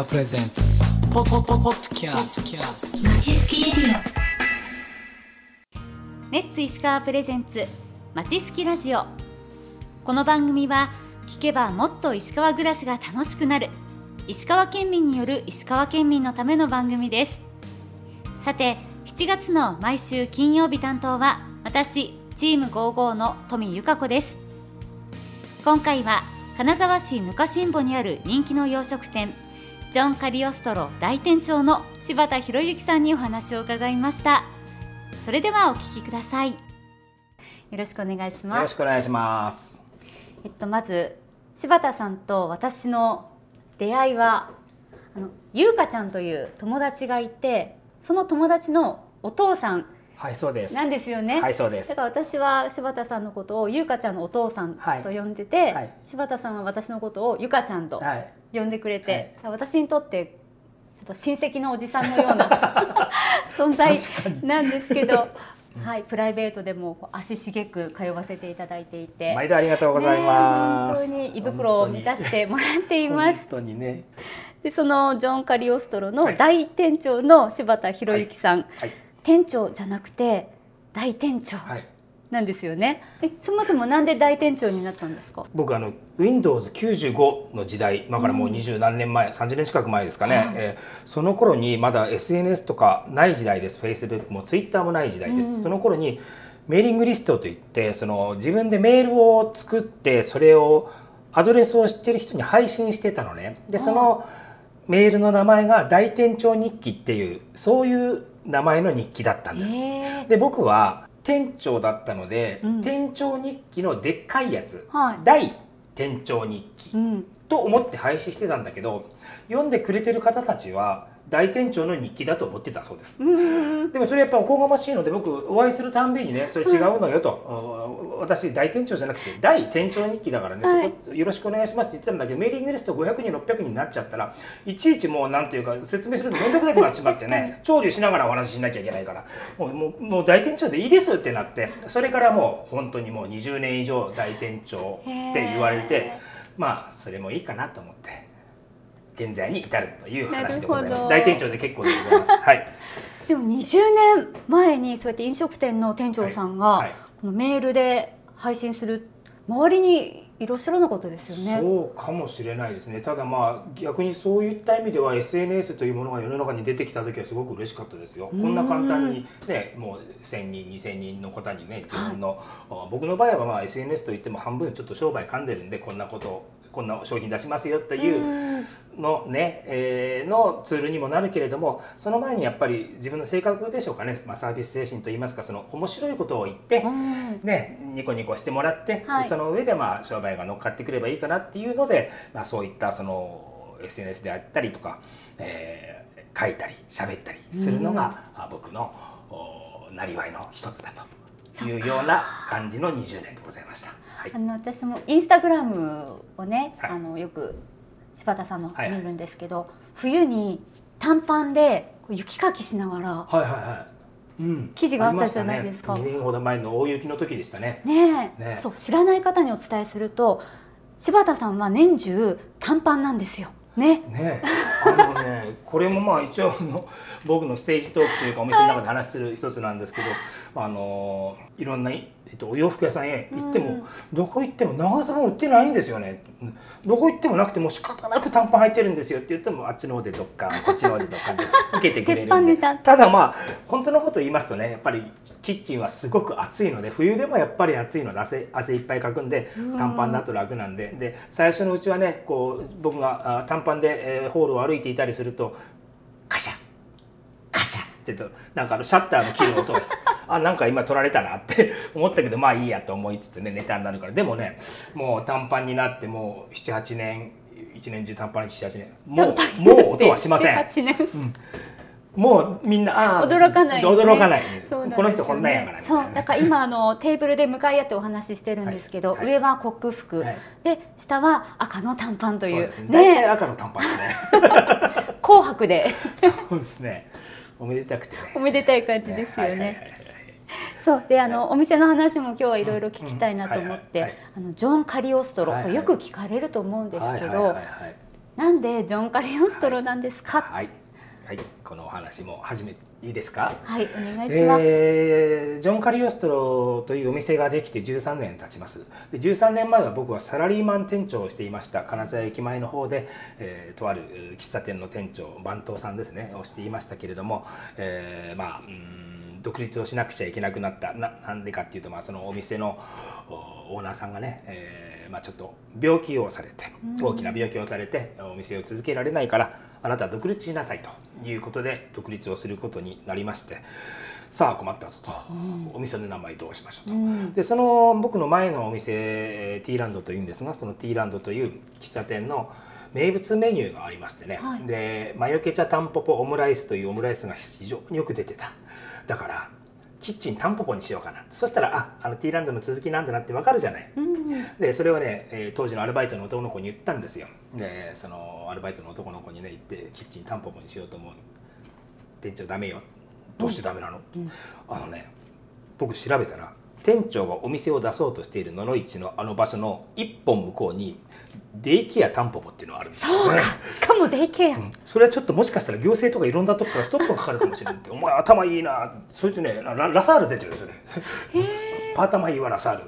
カープレゼンツポポポポッキャスキャスまちすきレディネッツ石川プレゼンツまちすきラジオこの番組は聞けばもっと石川暮らしが楽しくなる石川県民による石川県民のための番組です。さて7月の毎週金曜日担当は私チーム55の富由香子です。今回は金沢市ぬかしんぼにある人気の洋食店ジョン・カリオストロ大店長の柴田博之さんにお話を伺いました。それではお聞きください。よろしくお願いしよろますしくお願いします。えっとまず柴田さんと私の出会いはあのゆうかちゃんという友達がいてその友達のお父さんはい、そうです。なんですよね。はい、そうですだ。から私は柴田さんのことをゆうかちゃんのお父さんはいと呼んでて、はい柴田さんは私のことをゆかちゃんとはい。呼んでくれて、はい私にとってちょっと親戚のおじさんのような 存在なんですけど、はい、プライベートでも足しげく通わせていただいていて、毎度ありがとうございます。ね本当に胃袋を満たしてもらっています本。当にね。でそのジョン・カリオストロのはい大店長の柴田博之さん、はい。店長じゃなくて大店長。はい。なんですよね。えそもそもなんで大店長になったんですか？僕あの Windows 95の時代今からもう二十何年前、30年近く前ですかね、はい。えーその頃にまだ SNS とかない時代です。Facebook も Twitter もない時代です、うんその頃にメーリングリストといってその自分でメールを作ってそれをアドレスを知ってる人に配信してたのね。でそのメールの名前が大店長日記っていうそういう名前の日記だったんです、へで僕は店長だったので、うん。店長日記のでっかいやつ、はい。大店長日記うん。と思って廃止してたんだけど読んでくれてる方たちは大店長の日記だと思ってたそうです。うん。でもそれやっぱおこがましいので僕お会いするたんびにねそれ違うのよと、私大店長じゃなくて大店長日記だからね、はい。そこよろしくお願いしますって言ってたんだけどメーリングリスト500人600人になっちゃったらいちいちもうなんていうか説明するの面倒くさくなってしまってね調理しながらお話ししなきゃいけないからもうもうもう大店長でいいですってなってそれからもう本当にもう20年以上大店長って言われてへまあそれもいいかなと思って現在に至るという話でございます。大店長で結構でございます。はい。でも20年前にそうやって飲食店の店長さんが、はいはい。このメールで配信する周りにいらっしゃらなかったですよね。そうかもしれないですね。ただまあ逆にそういった意味では SNS というものが世の中に出てきた時はすごく嬉しかったですよ。こんな簡単にねもう1000人2000人の方にね自分の、あ僕の場合はまあ SNS といっても半分ちょっと商売噛んでるんでこんなことこんな商品出しますよっていううん。のね、えーのツールにもなるけれどもその前にやっぱり自分の性格でしょうかね、まあ、サービス精神といいますかその面白いことを言って、うん。ね、ニコニコしてもらって、はい。その上でまあ商売が乗っかってくればいいかなっていうので、まあ、そういったその SNS であったりとか、えー書いたり喋ったりするのが、あ僕のおなりわいの一つだというような感じの20年でございました。はい。あの私もインスタグラムをね、はい。あのよく柴田さんの見るんですけど、冬に短パンで雪かきしながらはいはいはい。うん、記事があったじゃないですか。ね、2年ほど前の大雪の時でしたね。ねえ。ねそう知らない方にお伝えすると柴田さんは年中短パンなんですよ。ね。ね。あのねこれもまあ一応あの僕のステージトークというかお店の中で話する一つなんですけど、あのいろんな、えっと、お洋服屋さんへ行っても、うん。どこ行っても長ズボン売ってないんですよね。うんどこ行ってもなくても仕方なく短パン履いてるんですよって言ってもあっちの方でどっかこっちの方でどっかで受けてくれるんで。ただまあ本当のこと言いますとねやっぱりキッチンはすごく暑いので冬でもやっぱり暑いので汗汗いっぱいかくんでうん。短パンだと楽なんで。で最初のうちはねこう僕があ短パンで、えーホールを歩いていたりするとカシャカシャってとなんかあのシャッターの切る音。が あなんか今取られたなって 思ったけどまあいいやと思いつつねネタになるから。でもねもう短パンになってもう78年一年中短パンに78年。もうもう音はしません。7 8年もうみんなあー驚かない、ね、驚かない、ね。この人こんなんやからそうだから今あのテーブルで向かい合ってお話ししてるんですけど、はい。はい。上はコック服、はい。で下は赤の短パンという。ね。赤の短パンですね。紅白で。そうですね。おめでたくてね。おめでたい感じですよね。そう。であのお店の話も今日はいろいろ聞きたいなと思ってジョン・カリオストロ、はいはい。よく聞かれると思うんですけど、はいはいはいはい。なんでジョン・カリオストロなんですか？はい、はい、このお話も始めていいですか？はい、お願いします、えージョン・カリオストロというお店ができて13年経ちます。で13年前は僕はサラリーマン店長をしていました。金沢駅前の方で、えーとあるえー喫茶店の店長番頭さんですねをしていましたけれども、えーまあうーん独立をしなくちゃいけなくなった。ななんでかっていうと、まあ、そのお店のおオーナーさんがね、えーまあ、ちょっと病気をされて大きな病気をされてお店を続けられないからあなたは独立しなさいということで独立をすることになりましてさあ困ったぞと、お店の名前どうしましょうと、うん。でその僕の前のお店えーティーランドというんですがそのティーランドという喫茶店の名物メニューがありましてね、はい。でマヨケチャタンポポオムライスというオムライスが非常によく出てた。だからキッチンタンポポにしようかな。そしたらああのティーランドの続きなんだなってわかるじゃない。うんでそれをね、えー当時のアルバイトの男の子に言ったんですよ。でそのアルバイトの男の子にね言ってキッチンタンポポにしようと思う。店長ダメよ。どうしてダメなの、うん。あのね僕調べたら店長がお店を出そうとしている野々市のあの場所の一本向こうにデイケアタンポポっていうのがあるんですよ、そうねか。しかもデイケア、うん。それはちょっともしかしたら行政とかいろんなとこからストップがかかるかもしれないって お前頭いいな。そいつねララサール出てるよそれ パータマイーはラサール。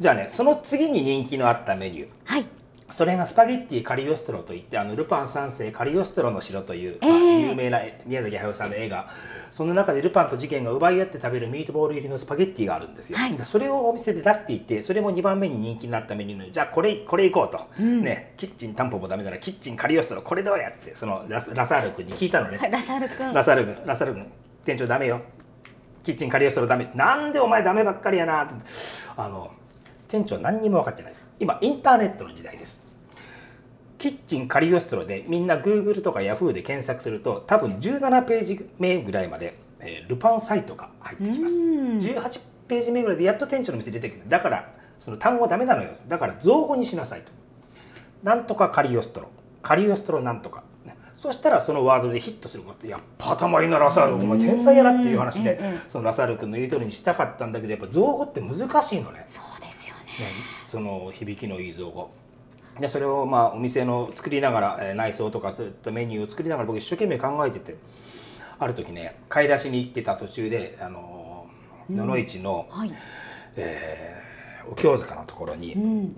じゃあねその次に人気のあったメニュー。はいそれがスパゲッティカリオストロといってあのルパン三世カリオストロの城という、ええまあ有名な宮崎駿さんの映画。その中でルパンと事件が奪い合って食べるミートボール入りのスパゲッティがあるんですよ、はい。でそれをお店で出していてそれも2番目に人気になったメニューのじゃあこれこれいこうと、うん。ねキッチンタンポポダメな。らキッチンカリオストロこれどうやってそのラサール君に聞いたのね、はいラサール君。ラサール君ラサール君店長ダメよ。キッチンカリオストロダメ。なんでお前ダメばっかりやなって。あの店長何にも分かってないです。今インターネットの時代ですキッチンカリオストロでみんな Google とか Yahoo で検索すると多分17ページ目ぐらいまで、えールパンサイトが入ってきます。うん。18ページ目ぐらいでやっと店長の店出てくる。だからその単語ダメなのよ。だから造語にしなさいと。なんとかカリオストロ。カリオストロなんとか。ねそしたらそのワードでヒットすること。やっぱ頭いいなラサールお前天才やなっていう話で、そのラサール君の言う通りにしたかったんだけどやっぱ造語って難しいのね。そうですよね。ねその響きのいい造語でそれをまあお店の作りながら、えー内装とかそういったメニューを作りながら僕一生懸命考えててある時ね買い出しに行ってた途中であのー野々市の、はい、えーお経塚のところうにん。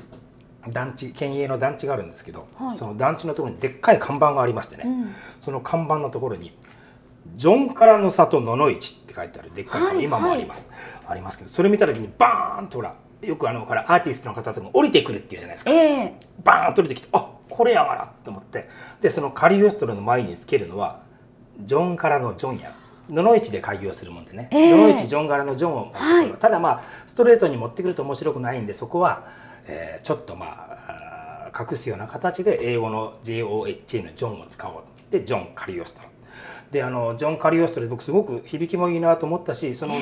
団地県営の団地があるんですけど、はい。その団地のところにでっかい看板がありましてね、うん、その看板のところに「ジョンからの里野々市」って書いてあるでっかい看板、はい。今もあります、ありますけどそれ見た時にバーンとほらよくあのほらアーティストの方とかも降りてくるっていうじゃないですか。ええ。バーンと降りてきてあこれやがなって思って。でそのカリオストロの前につけるのはジョンからのジョンや。野々市で開業するもんでね、ええ。野々市ジョン柄のジョンをはい。ただまあストレートに持ってくると面白くないんでそこは、えーちょっとまあ隠すような形で英語の JOHA のジョンを使おうでジョン・カリオストロ。であのジョン・カリオストロ僕すごく響きもいいなと思ったしその、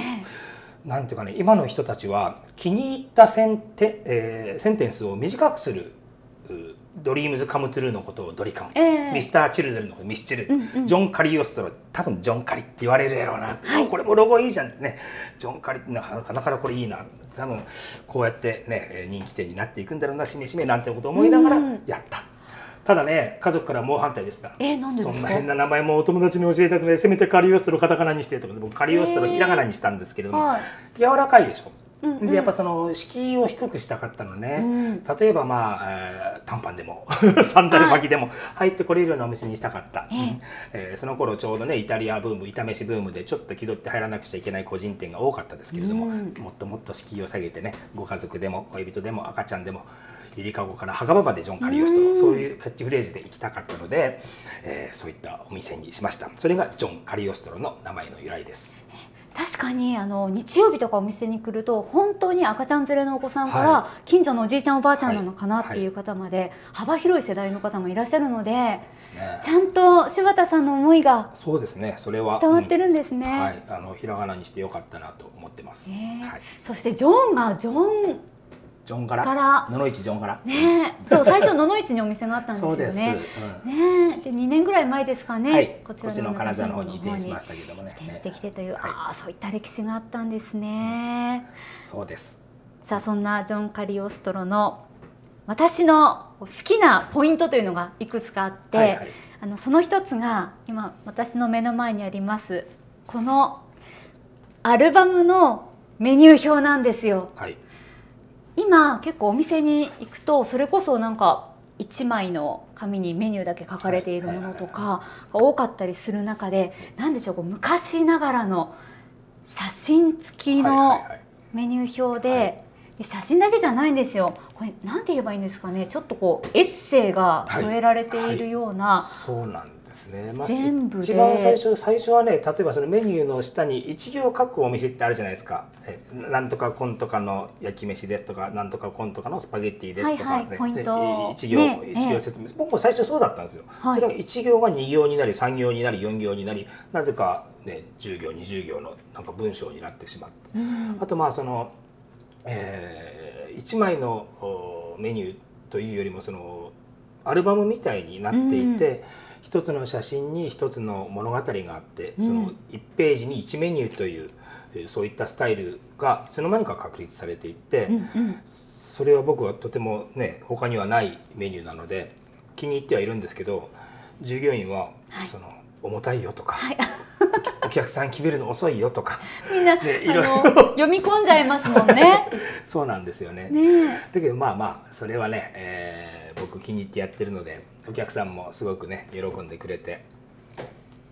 なんていうかね今の人たちは気に入ったセンテ,、えーセンテンスを短くするうドリームズ・カム・トゥルーのことをドリカム、ええ。ミスター・チルドレンのことミスチル、うんうん。ジョン・カリオストロ多分ジョン・カリって言われるやろうな、はい。これもロゴいいじゃんってね。ジョン・カリってなかなかこれいいな。多分こうやってねえー人気店になっていくんだろうなしめしめなんてことを思いながらうん。やった。ただね家族から猛反対でした。えーなんでですか？そんな変な名前もお友達に教えたくないせめてカリオストロカタカナにしてとかで僕カリオストロひらがなにしたんですけれども、はい。柔らかいでしょ、でやっぱその敷居を低くしたかったのね、うん。例えばまあ、えー短パンでも サンダル履きでも入ってこれるようなお店にしたかった、ええ。えーその頃ちょうどねイタリアブーム炒飯ブームでちょっと気取って入らなくちゃいけない個人店が多かったですけれども、うん。もっともっと敷居を下げてねご家族でも恋人でも赤ちゃんでもゆりかごから墓場までジョン・カリオストそういうキャッチフレーズで行きたかったので、えーそういったお店にしました。それがジョン・カリオストロの名前の由来です。確かにあの日曜日とかお店に来ると本当に赤ちゃん連れのお子さんから、は近所のおじいちゃんおばあちゃんなのかなはいっていう方まで、幅広い世代の方もいらっしゃるのでね。ちゃんと柴田さんの思いがそうですね。それは伝わってるるんですね。はい、あのひらがなにしてよかったなと思ってます。ねはい、そしてジョンがジョンジョン柄。から野々市ジョン柄。ねそう最初野々市にお店があったんですよ。ね。うんねで2年ぐらい前ですかね、はい、こちの金沢の方に移転しましたけどもね。移転してきてという、はいああそういった歴史があったんですね。そうです。さあそんなジョン・カリオストロの私の好きなポイントというのがいくつかあって、はいはいあのその一つが今私の目の前にありますこのアルバムのメニュー表なんですよ。はい今結構お店に行くとそれこそなんか1枚の紙にメニューだけ書かれているものとかが多かったりする中で何でしょう昔ながらの写真付きはいのメニュー表はい。でで写真だけじゃないんですよ。これなんて言えばいいんですかね。ちょっとこうエッセイが添えられているような、そうなんですね、まあ、全部で。一番最初最初はね例えばそのメニューの下に一行書くお店ってあるじゃないですか。えなんとかコンとかの焼き飯ですとかなんとかコンとかのスパゲッティですとか、はいはいポイント。で一行、ね一行説明、僕も最初そうだったんですよ、はい。それが一行が二行になり三行になり四行になりなぜかね10行20行のなんか文章になってしまって。うん。あとまあその、え1枚のおメニューというよりもそのアルバムみたいになっていて、一つの写真に一つの物語があって、うん。その1ページに1メニューというえーそういったスタイルがいつの間にか確立されていって、うんうん。それは僕はとてもね他にはないメニューなので気に入ってはいるんですけど従業員は、はい。その重たいよとか、はい。お客さん決めるの遅いよとか みんな、ねいあろいろの読み込んじゃいますもんね。そうなんですよね。ねだけどまあまあそれはね、えー僕気に入ってやってるのでお客さんもすごくね喜んでくれて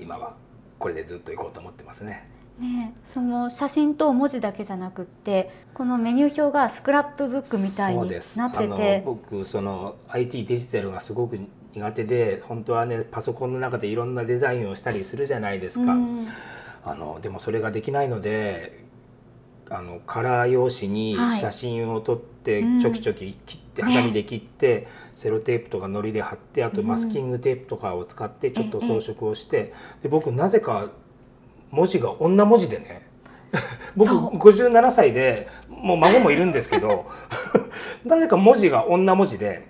今はこれでずっと行こうと思ってますね。ねその写真と文字だけじゃなくってこのメニュー表がスクラップブックみたいになってあのて僕その IT デジタルがすごく苦手で本当はねパソコンの中でいろんなデザインをしたりするじゃないですか。うんあのでもそれができないのであのカラー用紙にはい。写真を撮ってうん。ちょきちょき切って、ねハサミで切って、セロテープとかのりで貼ってあとうん。マスキングテープとかを使ってちょっとええ装飾をして、で僕なぜか文字が女文字でね 僕そう。57歳でもう孫もいるんですけど なぜか文字が女文字で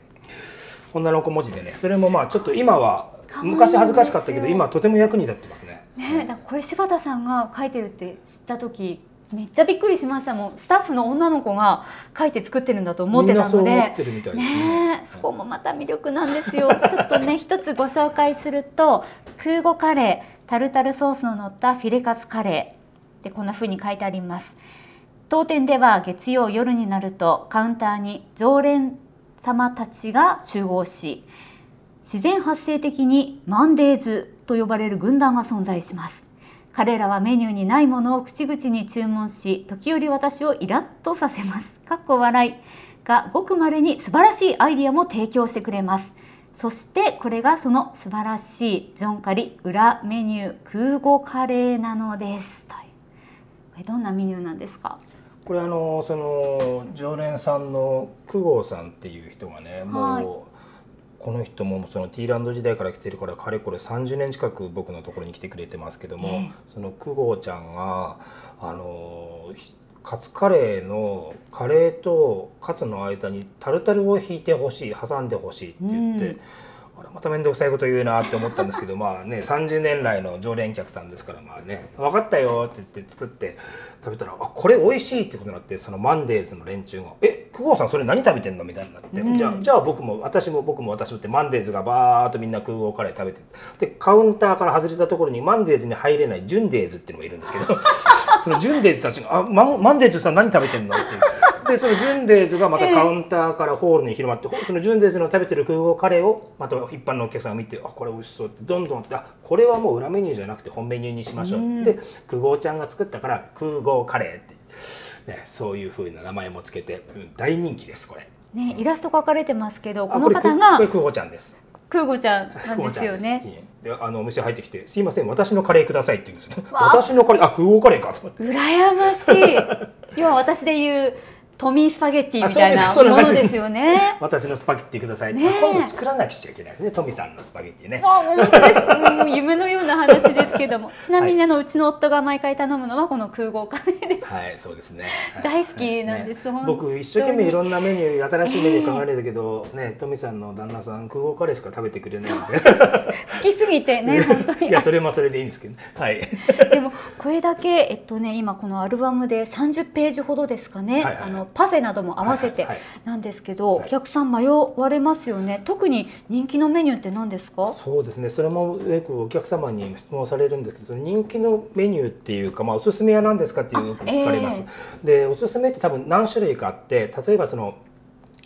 女の子文字でねそれもまあちょっと今は昔恥ずかしかったけど今はとても役に立ってますね。ねだこれ柴田さんが書いてるって知った時めっちゃびっくりしました。もんスタッフの女の子が書いて作ってるんだと思ってたので。ね。そこもまた魅力なんですよ。ちょっとね一つご紹介すると空母カレータルタルソースの乗ったフィレカツカレーでこんな風に書いてあります。当店では月曜夜になるとカウンターに常連様たちが集合し自然発生的にマンデーズと呼ばれる軍団が存在します彼らはメニューにないものを口々に注文し時折私をイラッとさせます。かっこ笑い。がごくまれに素晴らしいアイディアも提供してくれます。そしてこれがその素晴らしいジョンカリ裏メニュー空母カレーなのです。という。これどんなメニューなんですか？これあのその常連さんの久郷さんっていう人がねもう、はいこの人もそのティーランド時代から来てるからかれこれ30年近く僕のところに来てくれてますけども、ええその久郷ちゃんがあのひカツカレーのカレーとカツの間にタルタルを引いてほしい挟んでほしいって言って。うんあれまた面倒くさいこと言うなって思ったんですけどまあね30年来の常連客さんですからまあね分かったよって言って作って食べたらあこれ美味しいってことになってそのマンデーズの連中が「え久保さんそれ何食べてんの?」みたいになって、うんじゃあじゃあ僕も私も僕も私もってマンデーズがバーっとみんな空港カレー食べてでカウンターから外れたところにマンデーズに入れないジュンデーズっていうのがいるんですけど そのジュンデーズたちが「あマンマンデーズさん何食べてんの?」っていう。でそのジュンデーズがまたカウンターからホールに広まって、ほそのジュンデーズの食べてる空港カレーをまた一般のお客さんが見てあこれ美味しそうってどんどんってあこれはもう裏メニューじゃなくて本メニューにしましょう、うんで空港ちゃんが作ったから空港カレーって、ね、そういうふうな名前もつけて、うん大人気ですこれ。ねイラスト描かれてますけどあこの方がこれ空港ちゃんです。空母ちゃんなんですよね。いいえ。であのお店入ってきて「すいません私のカレーください」って言うんですよ。私のカレーあ空港カレーかと思って。羨ましい。要は私で言うトミースパゲッティみたいなものですよね。私のスパゲッティください、ねえ。今度作らなくちゃいけないですね。トミさんのスパゲッティね。もう夢のような話ですけども。ちなみにあの、うちの夫が毎回頼むのはこの空港カレーです。はい、そうですね。大好きなんです。本当に僕一生懸命いろんなメニュー、新しいメニュー考えるんだけど、ね、トミさんの旦那さん空港カレーしか食べてくれないので。好きすぎてね 本当に。いや、それもそれでいいんですけどね。はい。でもこれだけえっとね今このアルバムで30ページほどですかね、はいはいはい。あのパフェなども合わせてなんですけど、はい。お客さん迷われますよね。特に人気のメニューって何ですか？そうですね。それもよくお客様に質問されるんですけど人気のメニューっていうか、まあ、おすすめは何ですかっていうよく聞かれます、でおすすめって多分何種類かあって例えばその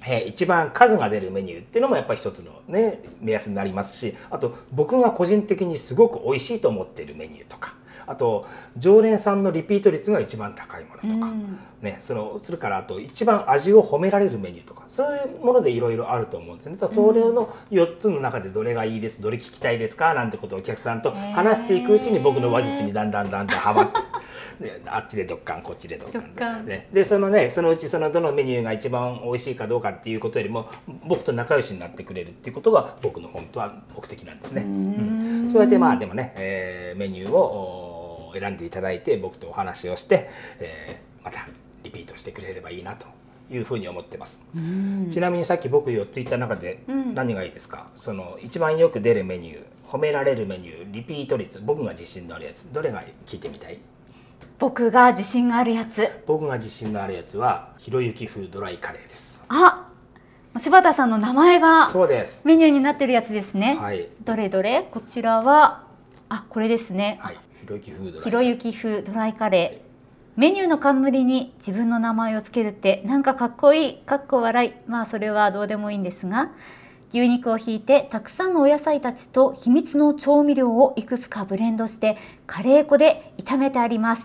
えー一番数が出るメニューっていうのもやっぱり一つのね目安になりますしあと僕が個人的にすごく美味しいと思っているメニューとかあと常連さんのリピート率が一番高いものとか、うんね、そのそれからあと一番味を褒められるメニューとかそういうものでいろいろあると思うんですね。だからそれの4つの中でどれがいいですどれ聞きたいですかなんてことをお客さんと話していくうちに僕の話術にだんだんだんだんはまって。で あっちでドッカンこっちでドッカンね、でそのねそのうちそのどのメニューが一番美味しいかどうかっていうことよりも僕と仲良しになってくれるっていうことが僕の本当は目的なんですね。うんそうやってまあでもね、えーメニューをお選んでいただいて僕とお話をして、えーまたリピートしてくれればいいなというふうに思ってます。うん。ちなみにさっき僕4つ言った中でうん。何がいいですか、その一番よく出るメニュー褒められるメニューリピート率僕が自信のあるやつどれが聞いてみたい？僕が自信があるやつ。僕が自信のあるやつはひろゆき風ドライカレーです。あ柴田さんの名前がそうです。メニューになってるやつですね、はい。どれどれ？こちらはあこれですね、はいひろゆき風ドライカレー。メニューの冠に自分の名前をつけるってなんかかっこいいかっこ笑い。まあそれはどうでもいいんですが牛肉を引いてたくさんのお野菜たちと秘密の調味料をいくつかブレンドしてカレー粉で炒めてあります。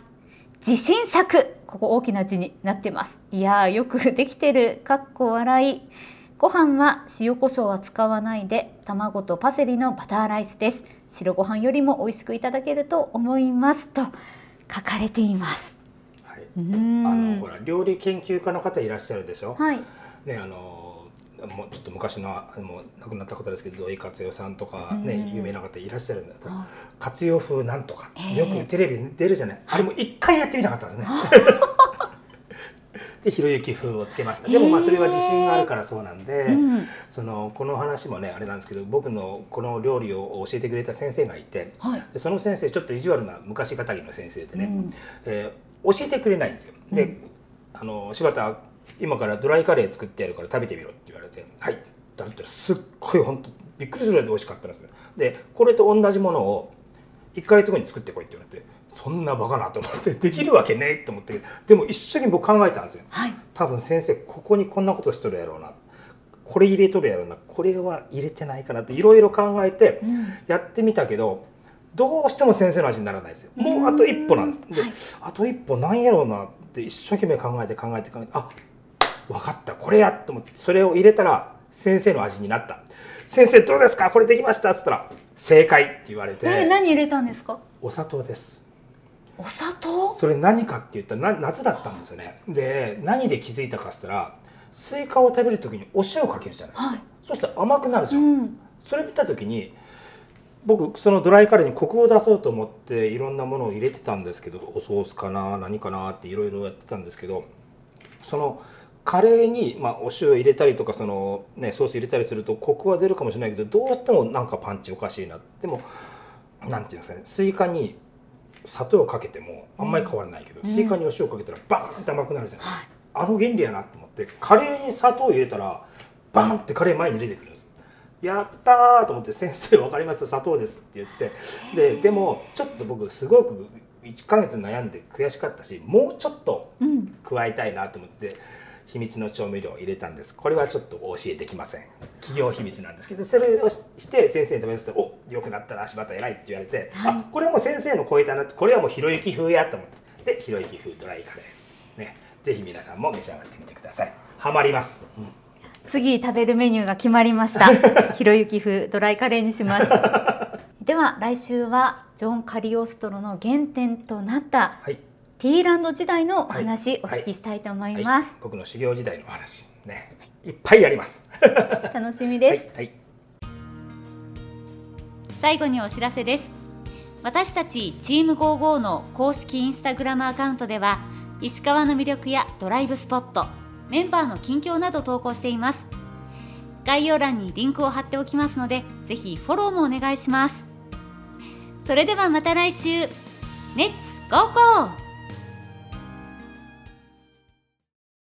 自信作。ここ大きな字になってます。いやーよくできてる。かっこ笑い。ご飯は塩コショウは使わないで卵とパセリのバターライスです。白ご飯よりも美味しくいただけると思いますと書かれています。はい、あん。のほら料理研究家の方いらっしゃるでしょ、はい。ねあのもうちょっと昔のあもう亡くなった方ですけど土井勝代さんとかね、うん。有名な方いらっしゃるんだ。あ。活用風なんとか、ええ。よくテレビに出るじゃない。あれも一回やってみたかったんですね。でひろゆき風をつけました。でもまあそれは自信があるからそうなんで、うん。そのこの話もねあれなんですけど僕のこの料理を教えてくれた先生がいてはい。でその先生ちょっと意地悪な昔かたぎの先生でね、うん。えー教えてくれないんですよ。で、あの柴田今からドライカレー作ってやるから食べてみろって言われて「はい」って食べたらすっごい本当びっくりするぐらいで美味しかったんですよ。でこれと同じものを1ヶ月後に作ってこいって言われてそんなバカなと思ってできるわけねえと思ってでも一緒に僕考えたんですよ。はい。多分先生ここにこんなことしとるやろうな。これ入れとるやろうな。これは入れてないかなっていろいろ考えてうん。やってみたけどどうしても先生の味にならないですよ。もうあと一歩なんです。で、はい。あと一歩なんやろうなって一生懸命考えて考えて考えてあ分かった。これやと思ってそれを入れたら先生の味になった。先生どうですか？これできました？っつったら正解って言われて。え何入れたんですか？お砂糖ですお砂糖？それ何かって言ったらな夏だったんですよね。で何で気づいたかっつったらスイカを食べる時にお塩かけるじゃないですか、はい。そしたら甘くなるじゃん、ん。それ見た時に僕そのドライカレーにコクを出そうと思っていろんなものを入れてたんですけどおソースかな何かなっていろいろやってたんですけどそのカレーに、まあ、お塩入れたりとかその、ね、ソース入れたりするとコクは出るかもしれないけどどうしてもなんかパンチおかしいな。でもなんていうんですかねスイカに砂糖をかけてもあんまり変わらないけど、うん。スイカにお塩かけたらバーンって甘くなるじゃないですか、はいあの原理やなと思ってカレーに砂糖を入れたらバーンってカレー前に出てくるんです。やったーと思って「先生分かります？砂糖です」って言って。ででもちょっと僕すごく1ヶ月悩んで悔しかったしもうちょっとうん。加えたいなと思って秘密の調味料を入れたんです。これはちょっとお教えできません。企業秘密なんですけどそれをしして先生に食べさせて「およくなったな柴田偉い」って言われて、はい。あこれはもう先生の超えたなこれはもうひろゆき風やと思ってでひろゆき風ドライカレー。ね。ぜひ皆さんも召し上がってみてください。ハマります、うん。次食べるメニューが決まりました。ひろゆき風ドライカレーにします。では来週はジョン・カリオストロの原点となったはいティーランド時代のお話、はい。お聞きしたいと思いはい。ます、僕の修行時代のお話ね。いっぱいあります。楽しみです、はい、はい。最後にお知らせです。私たちチーム55の公式インスタグラムアカウントでは石川の魅力やドライブスポットメンバーの近況など投稿しています。概要欄にリンクを貼っておきますのでぜひフォローもお願いします。それではまた来週。レッツゴーゴー